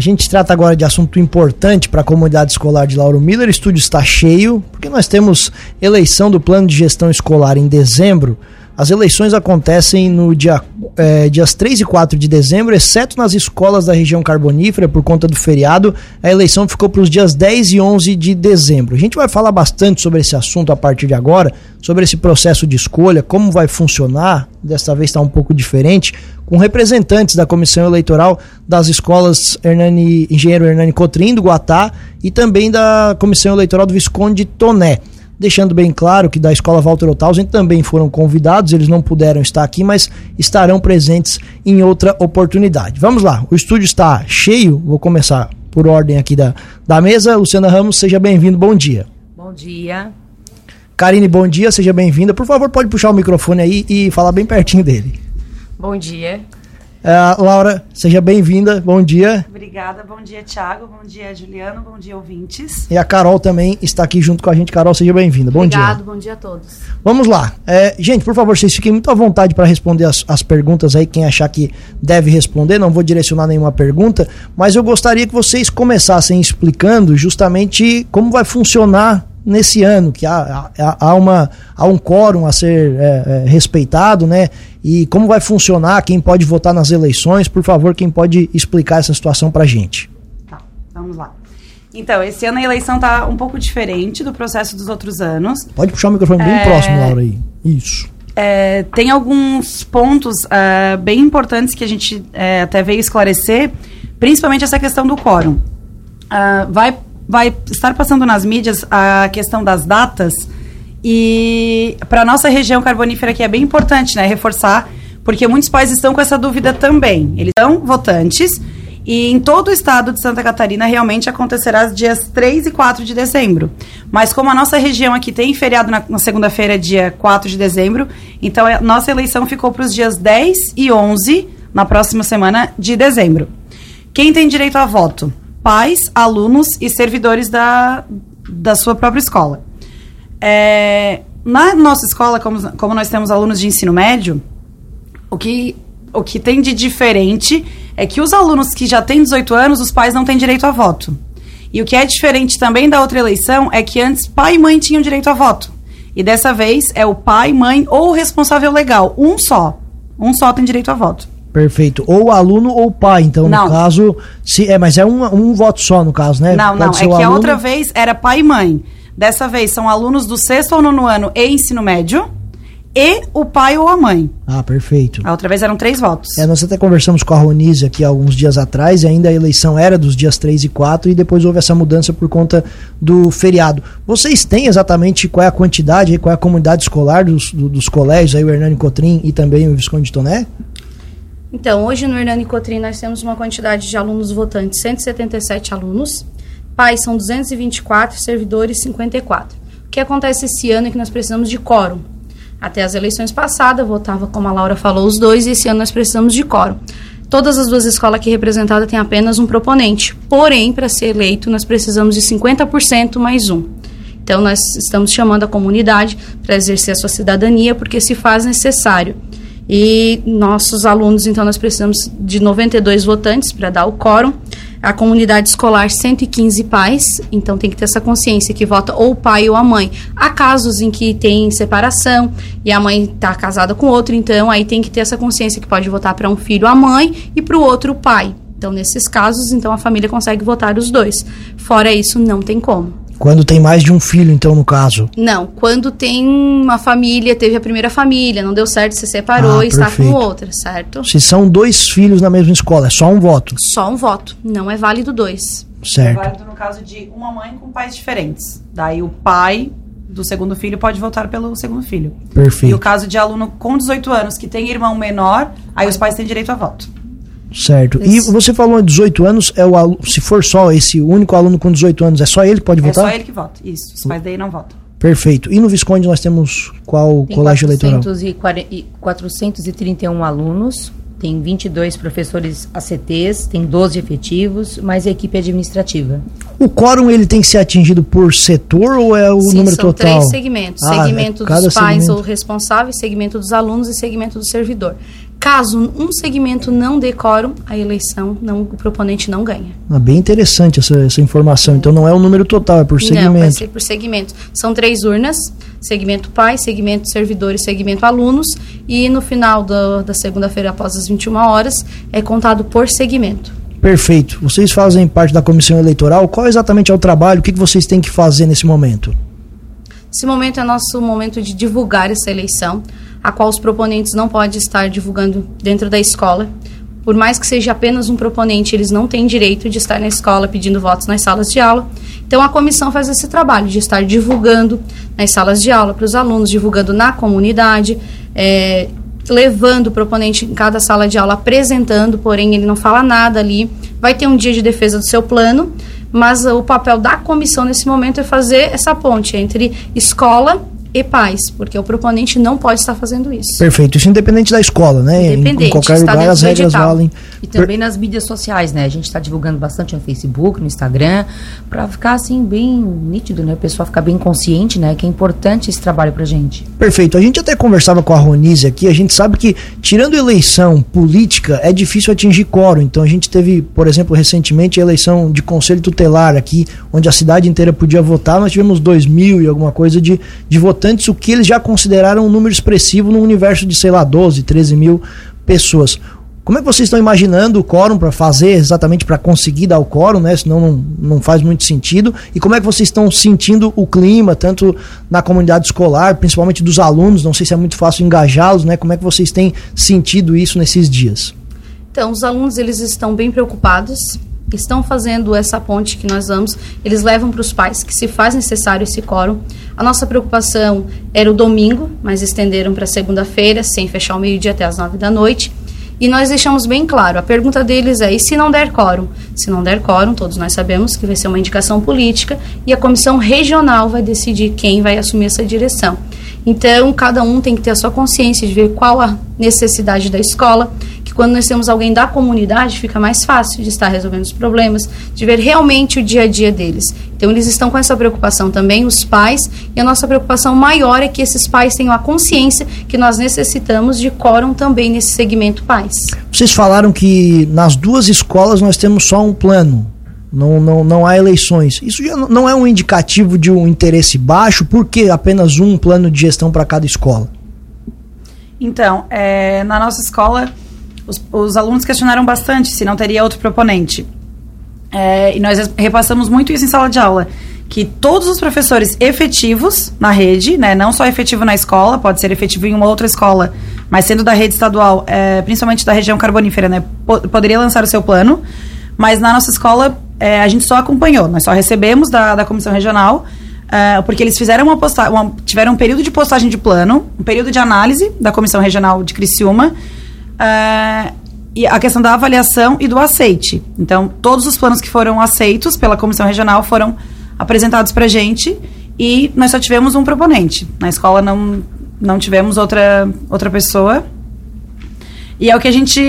A gente trata agora de assunto importante para a comunidade escolar de Lauro Miller. O estúdio está cheio, porque nós temos eleição do plano de gestão escolar em dezembro. As eleições acontecem no dia, é, dias 3 e 4 de dezembro, exceto nas escolas da região carbonífera, por conta do feriado. A eleição ficou para os dias 10 e 11 de dezembro. A gente vai falar bastante sobre esse assunto a partir de agora, sobre esse processo de escolha, como vai funcionar. Desta vez está um pouco diferente, com representantes da comissão eleitoral das escolas Hernani, Engenheiro Hernani Cotrim, do Guatá, e também da comissão eleitoral do Visconde Toné deixando bem claro que da Escola Walter Othausen também foram convidados, eles não puderam estar aqui, mas estarão presentes em outra oportunidade. Vamos lá, o estúdio está cheio, vou começar por ordem aqui da, da mesa. Luciana Ramos, seja bem-vindo, bom dia. Bom dia. Karine, bom dia, seja bem-vinda. Por favor, pode puxar o microfone aí e falar bem pertinho dele. Bom dia. Uh, Laura, seja bem-vinda, bom dia. Obrigada, bom dia, Thiago, bom dia, Juliano, bom dia, ouvintes. E a Carol também está aqui junto com a gente. Carol, seja bem-vinda, bom Obrigado, dia. bom dia a todos. Vamos lá. É, gente, por favor, vocês fiquem muito à vontade para responder as, as perguntas aí, quem achar que deve responder. Não vou direcionar nenhuma pergunta, mas eu gostaria que vocês começassem explicando justamente como vai funcionar nesse ano, que há, há, há, uma, há um quórum a ser é, é, respeitado, né? E como vai funcionar, quem pode votar nas eleições, por favor, quem pode explicar essa situação para a gente. Tá, vamos lá. Então, esse ano a eleição está um pouco diferente do processo dos outros anos. Pode puxar o microfone bem é... próximo, Laura, aí. Isso. É, tem alguns pontos uh, bem importantes que a gente é, até veio esclarecer, principalmente essa questão do quórum. Uh, vai vai estar passando nas mídias a questão das datas e para nossa região carbonífera que é bem importante, né, reforçar, porque muitos pais estão com essa dúvida também. Eles são votantes e em todo o estado de Santa Catarina realmente acontecerá os dias 3 e 4 de dezembro. Mas como a nossa região aqui tem feriado na, na segunda-feira, dia 4 de dezembro, então a nossa eleição ficou para os dias 10 e 11 na próxima semana de dezembro. Quem tem direito a voto? pais, alunos e servidores da, da sua própria escola. É, na nossa escola, como, como nós temos alunos de ensino médio, o que, o que tem de diferente é que os alunos que já têm 18 anos, os pais não têm direito a voto. E o que é diferente também da outra eleição é que antes pai e mãe tinham direito a voto. E dessa vez é o pai, mãe ou o responsável legal. Um só. Um só tem direito a voto. Perfeito. Ou aluno ou pai, então, não. no caso. Se, é, mas é um, um voto só, no caso, né? Não, Pode não. É que a outra vez era pai e mãe. Dessa vez são alunos do sexto ou nono ano e ensino médio. E o pai ou a mãe. Ah, perfeito. A outra vez eram três votos. É, nós até conversamos com a Ronise aqui alguns dias atrás, e ainda a eleição era dos dias 3 e 4, e depois houve essa mudança por conta do feriado. Vocês têm exatamente qual é a quantidade, qual é a comunidade escolar dos, do, dos colégios, aí o Hernani Cotrim e também o Visconde Toné? Então, hoje no Hernani Cotrim nós temos uma quantidade de alunos votantes, 177 alunos. São 224, servidores 54. O que acontece esse ano é que nós precisamos de quórum. Até as eleições passadas, votava, como a Laura falou, os dois, e esse ano nós precisamos de quórum. Todas as duas escolas aqui representadas têm apenas um proponente. Porém, para ser eleito, nós precisamos de 50% mais um. Então, nós estamos chamando a comunidade para exercer a sua cidadania, porque se faz necessário. E nossos alunos, então, nós precisamos de 92 votantes para dar o quórum. A comunidade escolar, 115 pais, então tem que ter essa consciência que vota ou o pai ou a mãe. Há casos em que tem separação e a mãe está casada com outro, então aí tem que ter essa consciência que pode votar para um filho a mãe e para o outro o pai. Então, nesses casos, então a família consegue votar os dois. Fora isso, não tem como. Quando tem mais de um filho, então, no caso? Não, quando tem uma família, teve a primeira família, não deu certo, se separou ah, e está com outra, certo? Se são dois filhos na mesma escola, é só um voto? Só um voto, não é válido dois. Certo. É válido no caso de uma mãe com pais diferentes. Daí o pai do segundo filho pode votar pelo segundo filho. Perfeito. E o caso de aluno com 18 anos que tem irmão menor, aí os pais têm direito a voto. Certo. E você falou 18 anos, é o aluno, se for só esse único aluno com 18 anos, é só ele que pode votar? É só ele que vota, isso. Os pais daí não votam. Perfeito. E no Visconde nós temos qual tem colégio 400 eleitoral? E 431 alunos, tem 22 professores ACTs, tem 12 efetivos, mais a equipe administrativa. O quórum ele tem que ser atingido por setor ou é o Sim, número são total? três segmentos. Ah, segmento é dos pais segmento. ou responsáveis, segmento dos alunos e segmento do servidor. Caso um segmento não dê quórum, a eleição, não, o proponente não ganha. Ah, bem interessante essa, essa informação. Então não é o número total, é por segmento. Não, vai ser por segmento. São três urnas, segmento pai, segmento servidor e segmento alunos. E no final do, da segunda-feira, após as 21 horas, é contado por segmento. Perfeito. Vocês fazem parte da comissão eleitoral. Qual exatamente é o trabalho? O que vocês têm que fazer nesse momento? Esse momento é nosso momento de divulgar essa eleição a qual os proponentes não podem estar divulgando dentro da escola. Por mais que seja apenas um proponente, eles não têm direito de estar na escola pedindo votos nas salas de aula. Então, a comissão faz esse trabalho de estar divulgando nas salas de aula para os alunos, divulgando na comunidade, é, levando o proponente em cada sala de aula, apresentando, porém ele não fala nada ali. Vai ter um dia de defesa do seu plano, mas o papel da comissão nesse momento é fazer essa ponte entre escola e pais, porque o proponente não pode estar fazendo isso. Perfeito, isso independente da escola, né? Independente, em, qualquer lugar as regras valem. E também nas mídias sociais, né? A gente está divulgando bastante no Facebook, no Instagram, para ficar assim bem nítido, né? O pessoal ficar bem consciente, né? Que é importante esse trabalho pra gente. Perfeito. A gente até conversava com a Ronise aqui, a gente sabe que tirando eleição política é difícil atingir quórum. Então a gente teve, por exemplo, recentemente a eleição de conselho tutelar aqui, onde a cidade inteira podia votar, nós tivemos dois mil e alguma coisa de, de votação votantes, o que eles já consideraram um número expressivo no universo de, sei lá, 12, 13 mil pessoas. Como é que vocês estão imaginando o quórum para fazer exatamente para conseguir dar o quórum, né? Senão não, não faz muito sentido. E como é que vocês estão sentindo o clima, tanto na comunidade escolar, principalmente dos alunos? Não sei se é muito fácil engajá-los, né? Como é que vocês têm sentido isso nesses dias? Então, os alunos eles estão bem preocupados estão fazendo essa ponte que nós vamos, eles levam para os pais que se faz necessário esse quórum. A nossa preocupação era o domingo, mas estenderam para segunda-feira, sem fechar o meio-dia até as nove da noite. E nós deixamos bem claro, a pergunta deles é, e se não der quórum? Se não der quórum, todos nós sabemos que vai ser uma indicação política e a comissão regional vai decidir quem vai assumir essa direção. Então, cada um tem que ter a sua consciência de ver qual a necessidade da escola, que quando nós temos alguém da comunidade, fica mais fácil de estar resolvendo os problemas, de ver realmente o dia a dia deles. Então, eles estão com essa preocupação também, os pais, e a nossa preocupação maior é que esses pais tenham a consciência que nós necessitamos de quórum também nesse segmento pais. Vocês falaram que nas duas escolas nós temos só um plano. Não, não, não há eleições. Isso já não é um indicativo de um interesse baixo, por que apenas um plano de gestão para cada escola? Então, é, na nossa escola, os, os, alunos questionaram bastante se não teria outro proponente. É, e nós repassamos muito isso em sala de aula. Que todos os professores efetivos na rede, né, não só efetivo na escola, pode ser efetivo em uma outra escola, mas sendo da rede estadual, é, principalmente da região carbonífera, né, po poderia lançar o seu plano. Mas na nossa escola, é, a gente só acompanhou, nós só recebemos da, da comissão regional, uh, porque eles fizeram uma postagem, tiveram um período de postagem de plano, um período de análise da comissão regional de Criciúma, uh, e a questão da avaliação e do aceite. Então, todos os planos que foram aceitos pela comissão regional foram apresentados para gente e nós só tivemos um proponente. Na escola não, não tivemos outra, outra pessoa. E é o que a gente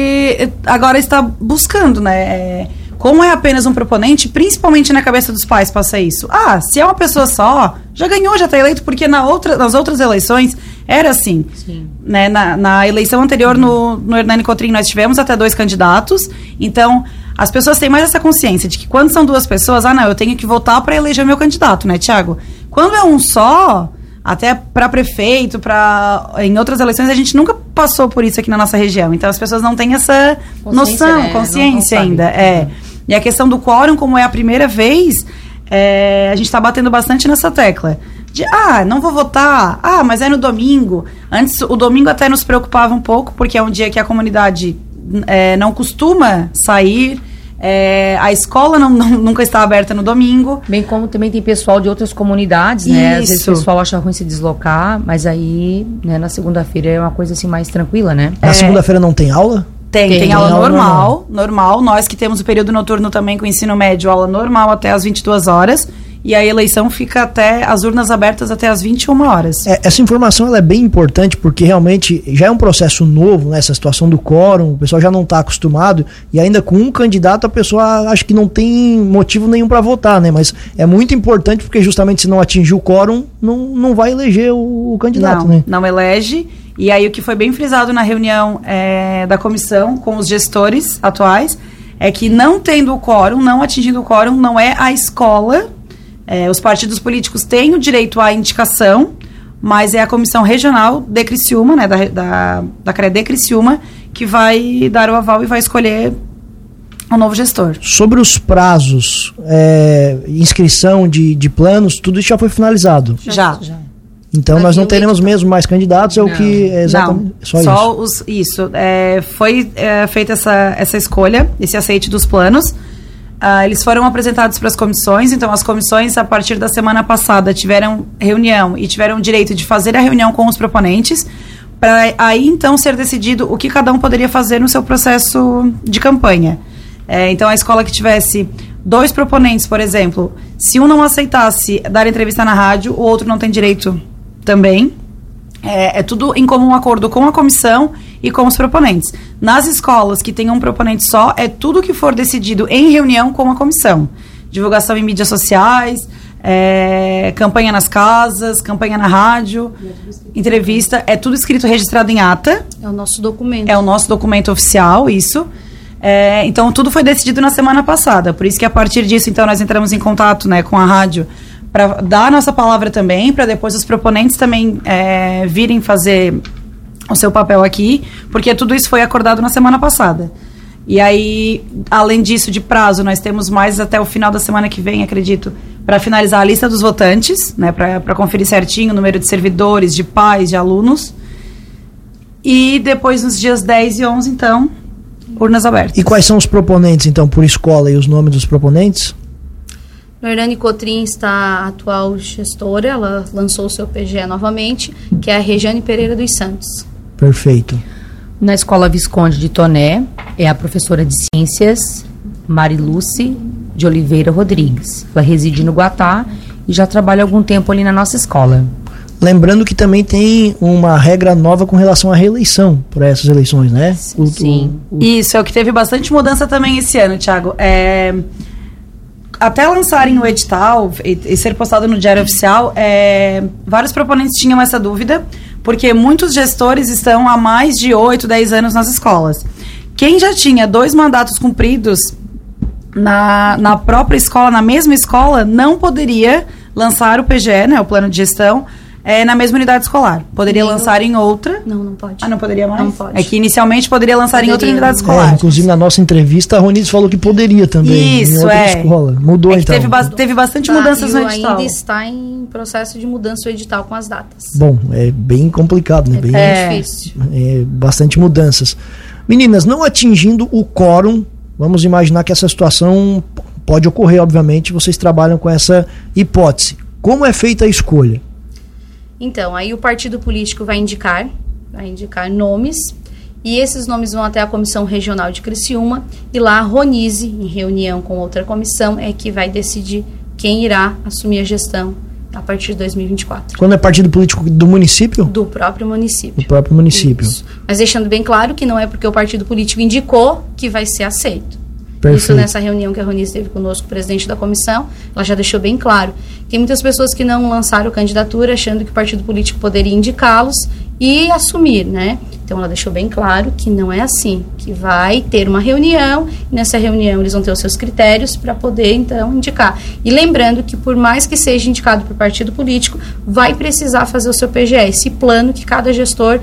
agora está buscando, né? É, como é apenas um proponente, principalmente na cabeça dos pais passa isso. Ah, se é uma pessoa só, já ganhou, já está eleito, porque na outra, nas outras eleições era assim. Sim. Né? Na, na eleição anterior, no, no Hernani Cotrim, nós tivemos até dois candidatos. Então, as pessoas têm mais essa consciência de que quando são duas pessoas, ah, não, eu tenho que votar para eleger meu candidato, né, Tiago? Quando é um só, até para prefeito, para em outras eleições a gente nunca passou por isso aqui na nossa região. Então as pessoas não têm essa consciência, noção, né? consciência não, não ainda. É. E a questão do quórum, como é a primeira vez, é, a gente está batendo bastante nessa tecla. De, ah, não vou votar. Ah, mas é no domingo. Antes, o domingo até nos preocupava um pouco, porque é um dia que a comunidade é, não costuma sair. É, a escola não, não, nunca está aberta no domingo. Bem como também tem pessoal de outras comunidades, né? Às vezes o pessoal acha ruim se deslocar, mas aí, né, na segunda-feira é uma coisa assim mais tranquila, né? Na é... segunda-feira não tem aula? Tem, tem, tem aula, aula normal, normal, normal. Nós que temos o período noturno também com o ensino médio, aula normal até as 22 horas. E a eleição fica até as urnas abertas até as 21 horas. É, essa informação ela é bem importante porque realmente já é um processo novo, né, essa situação do quórum, o pessoal já não está acostumado e ainda com um candidato a pessoa acha que não tem motivo nenhum para votar, né? Mas é muito importante porque justamente se não atingir o quórum, não, não vai eleger o, o candidato, não, né? Não elege E aí o que foi bem frisado na reunião é, da comissão com os gestores atuais é que não tendo o quórum, não atingindo o quórum, não é a escola. É, os partidos políticos têm o direito à indicação, mas é a comissão regional de Criciúma, né, da, da, da CRED Criciúma, que vai dar o aval e vai escolher o novo gestor. Sobre os prazos, é, inscrição de, de planos, tudo isso já foi finalizado? Já. já. Então nós não teremos mesmo mais candidatos, é não. o que é exatamente não, só, só isso. Os, isso. É, foi é, feita essa, essa escolha, esse aceite dos planos. Uh, eles foram apresentados para as comissões, então as comissões, a partir da semana passada, tiveram reunião e tiveram o direito de fazer a reunião com os proponentes, para aí então ser decidido o que cada um poderia fazer no seu processo de campanha. É, então a escola que tivesse dois proponentes, por exemplo, se um não aceitasse dar entrevista na rádio, o outro não tem direito também. É, é, tudo em comum acordo com a comissão e com os proponentes. Nas escolas que tem um proponente só, é tudo que for decidido em reunião com a comissão. Divulgação em mídias sociais, é, campanha nas casas, campanha na rádio, entrevista, é tudo escrito registrado em ata. É o nosso documento. É o nosso documento oficial, isso. É, então, tudo foi decidido na semana passada. Por isso que a partir disso, então, nós entramos em contato né, com a rádio para dar a nossa palavra também, para depois os proponentes também é, virem fazer o seu papel aqui, porque tudo isso foi acordado na semana passada. E aí, além disso, de prazo, nós temos mais até o final da semana que vem, acredito, para finalizar a lista dos votantes, né, para conferir certinho o número de servidores, de pais, de alunos. E depois, nos dias 10 e 11, então, urnas abertas. E quais são os proponentes, então, por escola e os nomes dos proponentes? Norane Cotrim está a atual gestora, ela lançou o seu PGE novamente, que é a Regiane Pereira dos Santos. Perfeito. Na Escola Visconde de Toné, é a professora de Ciências Mariluce de Oliveira Rodrigues. Ela reside no Guatá e já trabalha algum tempo ali na nossa escola. Lembrando que também tem uma regra nova com relação à reeleição para essas eleições, né? O, Sim. O, o... Isso, é o que teve bastante mudança também esse ano, Thiago. É até lançarem o edital e, e ser postado no Diário Oficial, é, vários proponentes tinham essa dúvida, porque muitos gestores estão há mais de 8, 10 anos nas escolas. Quem já tinha dois mandatos cumpridos na, na própria escola, na mesma escola, não poderia lançar o PGE, né, o plano de gestão, é, na mesma unidade escolar. Poderia Nem lançar eu... em outra. Não, não pode. Ah, não poderia mais? Não pode. É que inicialmente poderia lançar poderia. em outra unidade escolar. É, inclusive na nossa entrevista a Roniz falou que poderia também. Isso, é. Escola. Mudou é então. Teve, ba teve bastante tá, mudanças no edital. ainda está em processo de mudança o edital com as datas. Bem, é bem complicado, né? É, bem é difícil. É, bastante mudanças. Meninas, não atingindo o quórum, vamos imaginar que essa situação pode ocorrer, obviamente, vocês trabalham com essa hipótese. Como é feita a escolha? Então, aí o partido político vai indicar, vai indicar nomes, e esses nomes vão até a Comissão Regional de Criciúma, e lá a Ronise, em reunião com outra comissão, é que vai decidir quem irá assumir a gestão a partir de 2024. Quando é partido político do município? Do próprio município. Do próprio município. Isso. Mas deixando bem claro que não é porque o partido político indicou que vai ser aceito. Perfeito. Isso nessa reunião que a Ronice teve conosco, presidente da comissão, ela já deixou bem claro. Tem muitas pessoas que não lançaram candidatura achando que o partido político poderia indicá-los e assumir, né? Então ela deixou bem claro que não é assim, que vai ter uma reunião, e nessa reunião eles vão ter os seus critérios para poder então indicar. E lembrando que por mais que seja indicado por partido político, vai precisar fazer o seu PGE, esse plano que cada gestor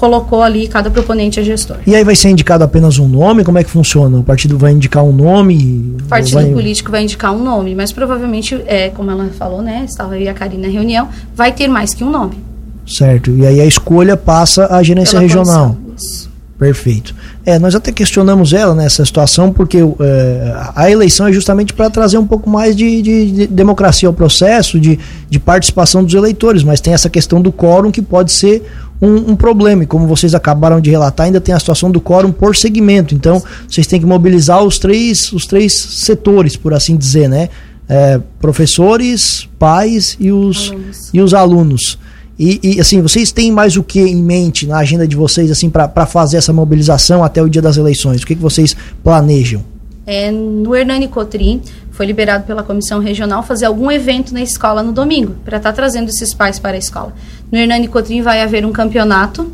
colocou ali cada proponente a gestor. E aí vai ser indicado apenas um nome? Como é que funciona? O partido vai indicar um nome? O partido vai... político vai indicar um nome, mas provavelmente, é, como ela falou, né? Estava aí a Karina na reunião, vai ter mais que um nome. Certo. E aí a escolha passa à gerência Pela regional. Isso. Perfeito. É, nós até questionamos ela nessa situação, porque é, a eleição é justamente para trazer um pouco mais de, de, de, democracia ao processo, de, de participação dos eleitores, mas tem essa questão do quórum que pode ser um, um, problema. E como vocês acabaram de relatar, ainda tem a situação do quórum por segmento. Então, vocês têm que mobilizar os três, os três setores, por assim dizer, né? É, professores, pais e os alunos. E os alunos. E, e, assim, vocês têm mais o que em mente na agenda de vocês, assim, para fazer essa mobilização até o dia das eleições? O que, que vocês planejam? É, no Hernani Cotrim, foi liberado pela comissão regional fazer algum evento na escola no domingo, para estar tá trazendo esses pais para a escola. No Hernani Cotrim vai haver um campeonato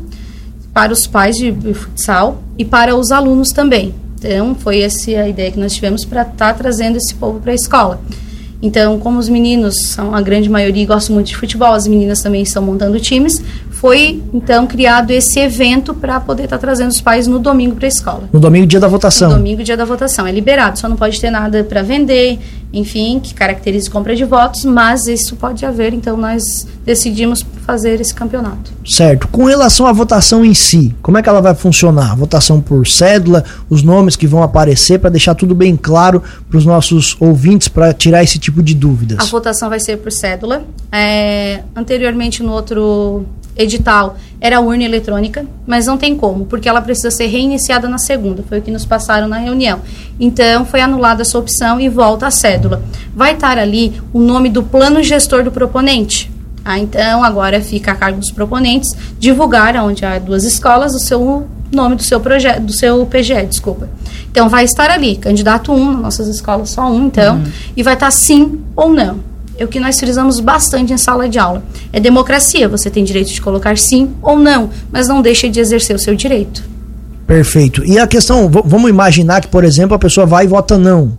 para os pais de, futsal e para os alunos também. Então, foi essa a ideia que nós tivemos para estar tá trazendo esse povo para a escola. Então, como os meninos são a grande maioria e gostam muito de futebol, as meninas também estão montando times, foi então criado esse evento para poder estar tá trazendo os pais no domingo para a escola. No domingo, dia da votação. No domingo, dia da votação. É liberado, só não pode ter nada para vender, enfim, que caracterize compra de votos, mas isso pode haver, então nós decidimos fazer esse campeonato. Certo. Com relação à votação em si, como é que ela vai funcionar? Votação por cédula, os nomes que vão aparecer, para deixar tudo bem claro para os nossos ouvintes, para tirar esse tipo de dúvidas. A votação vai ser por cédula. É, anteriormente, no outro edital era urna eletrônica, mas não tem como, porque ela precisa ser reiniciada na segunda, foi o que nos passaram na reunião. Então, foi anulada essa opção e volta a cédula. Vai estar ali o nome do plano gestor do proponente. Ah, então, agora fica a cargo dos proponentes divulgar onde há duas escolas o seu nome do seu projeto, do seu PGE, desculpa. Então, vai estar ali, candidato 1, um, nossas escolas só um, então, uhum. e vai estar sim ou não é o que nós frisamos bastante em sala de aula. É democracia, você tem direito de colocar sim ou não, mas não deixa de exercer o seu direito. Perfeito. E a questão, vamos imaginar que, por exemplo, a pessoa vai e vota não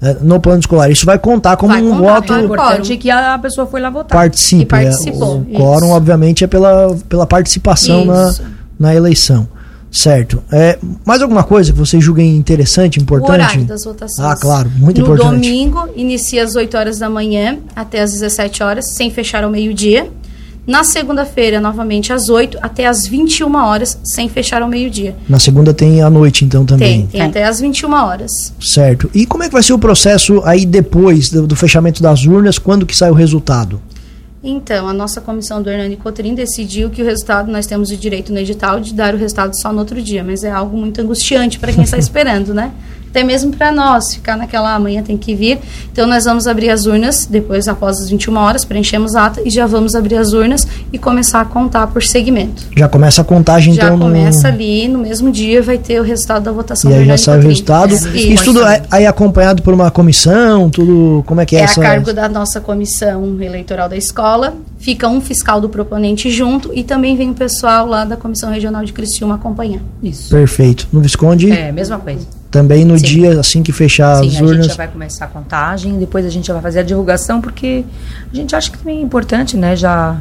né, no plano escolar. Isso vai contar como vai um contar, voto. É importante que a pessoa foi lá votar. Participe. participou. É, o quórum, obviamente, é pela, pela participação na, na eleição. Certo. É, mais alguma coisa que vocês julguem interessante, importante? O horário das votações. Ah, claro, muito no importante. No domingo, inicia às 8 horas da manhã até às 17 horas, sem fechar ao meio-dia. Na segunda-feira, novamente às 8 até às 21 horas, sem fechar ao meio-dia. Na segunda tem à noite, então, também? Tem, tem é. até às 21 horas. Certo. E como é que vai ser o processo aí depois do, do fechamento das urnas? Quando que sai o resultado? Então, a nossa comissão do Hernani Cotrim decidiu que o resultado, nós temos o direito no edital de dar o resultado só no outro dia, mas é algo muito angustiante para quem está esperando, né? Até mesmo para nós, ficar naquela amanhã tem que vir. Então nós vamos abrir as urnas depois após as 21 horas, preenchemos a ata e já vamos abrir as urnas e começar a contar por segmento. Já começa a contagem já então Já começa no... ali, no mesmo dia vai ter o resultado da votação. E aí já sai o resultado. É. Isso tudo é, aí acompanhado por uma comissão, tudo, como é que é, é essa? É a cargo da nossa comissão eleitoral da escola, fica um fiscal do proponente junto e também vem o pessoal lá da Comissão Regional de Criciúma acompanhar. Isso. Perfeito. No Visconde? É, mesma coisa. Também no Sim. dia, assim que fechar Sim, as urnas. a gente já vai começar a contagem, depois a gente já vai fazer a divulgação, porque a gente acha que também é importante, né? Já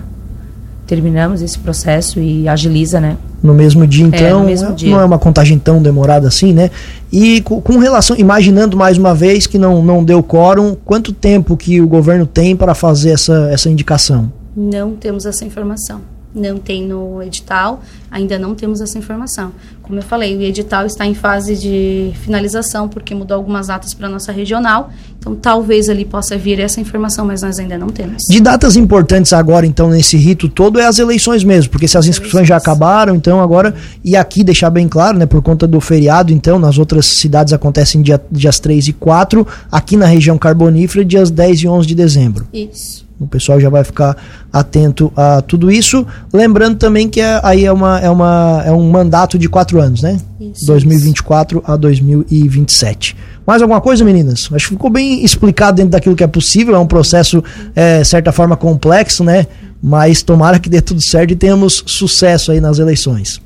terminamos esse processo e agiliza, né? No mesmo dia, então, é, mesmo é, dia. não é uma contagem tão demorada assim, né? E com, com, relação, imaginando mais uma vez que não, não deu quórum, quanto tempo que o governo tem para fazer essa, essa indicação? Não temos essa informação não tem no edital, ainda não temos essa informação. Como eu falei, o edital está em fase de finalização, porque mudou algumas datas para a nossa regional, então talvez ali possa vir essa informação, mas nós ainda não temos. De datas importantes agora, então, nesse rito todo, é as eleições mesmo, porque se as inscrições já acabaram, então agora, e aqui deixar bem claro, né, por conta do feriado, então, nas outras cidades acontecem dia, dias 3 e 4, aqui na região carbonífera, dias 10 e 11 de dezembro. Isso. O pessoal já vai ficar atento a tudo isso. Lembrando também que é, aí é, uma, é, uma, é um mandato de quatro anos, né? Isso, 2024 isso. a 2027. Mais alguma coisa, meninas? Acho que ficou bem explicado dentro daquilo que é possível. É um processo, é, certa forma, complexo, né? Mas tomara que dê tudo certo e tenhamos sucesso aí nas eleições.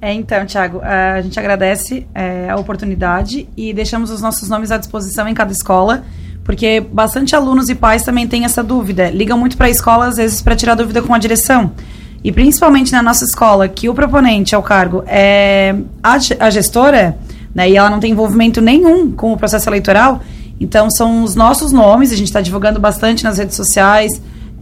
É, então, Tiago, a gente agradece é, a oportunidade e deixamos os nossos nomes à disposição em cada escola porque bastante alunos e pais também têm essa dúvida. Ligam muito para a escola, às vezes, para tirar dúvida com a direção. E principalmente na nossa escola, que o proponente ao cargo é a, gestora, né, e ela não tem envolvimento nenhum com o processo eleitoral, então são os nossos nomes, a gente está divulgando bastante nas redes sociais,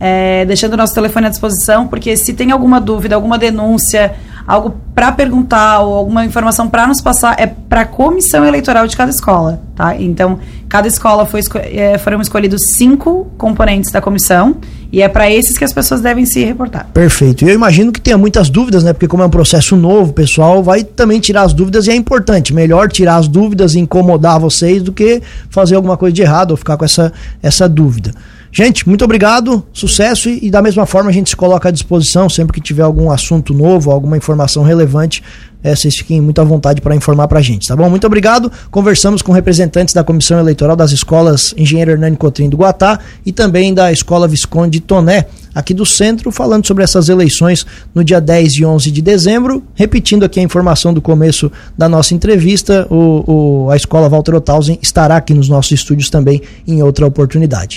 é, deixando o nosso telefone à disposição, porque se tem alguma dúvida, alguma denúncia, algo para perguntar ou alguma informação para nos passar, é para a comissão eleitoral de cada escola, tá? Então, cada escola foi é, foram escolhidos cinco componentes da comissão e é para esses que as pessoas devem se reportar. Perfeito. Eu imagino que tenha muitas dúvidas, né? Porque como é um processo novo, o pessoal vai também tirar as dúvidas e é importante. Melhor tirar as dúvidas e incomodar vocês do que fazer alguma coisa de errado ou ficar com essa, essa dúvida. Gente, muito obrigado, sucesso e, e, da mesma forma a gente se coloca à disposição sempre que tiver algum assunto novo, alguma informação relevante, é, vocês fiquem muito à vontade para informar para a gente, tá bom? Muito obrigado. Conversamos com representantes da Comissão Eleitoral das escolas Engenheiro Hernani Cotrim do Guatá e também da Escola Visconde Toné aqui do centro, falando sobre essas eleições no dia 10 e 11 de dezembro. Repetindo aqui a informação do começo da nossa entrevista, o, o a escola Walter Othausen estará aqui nos nossos estúdios também em outra oportunidade.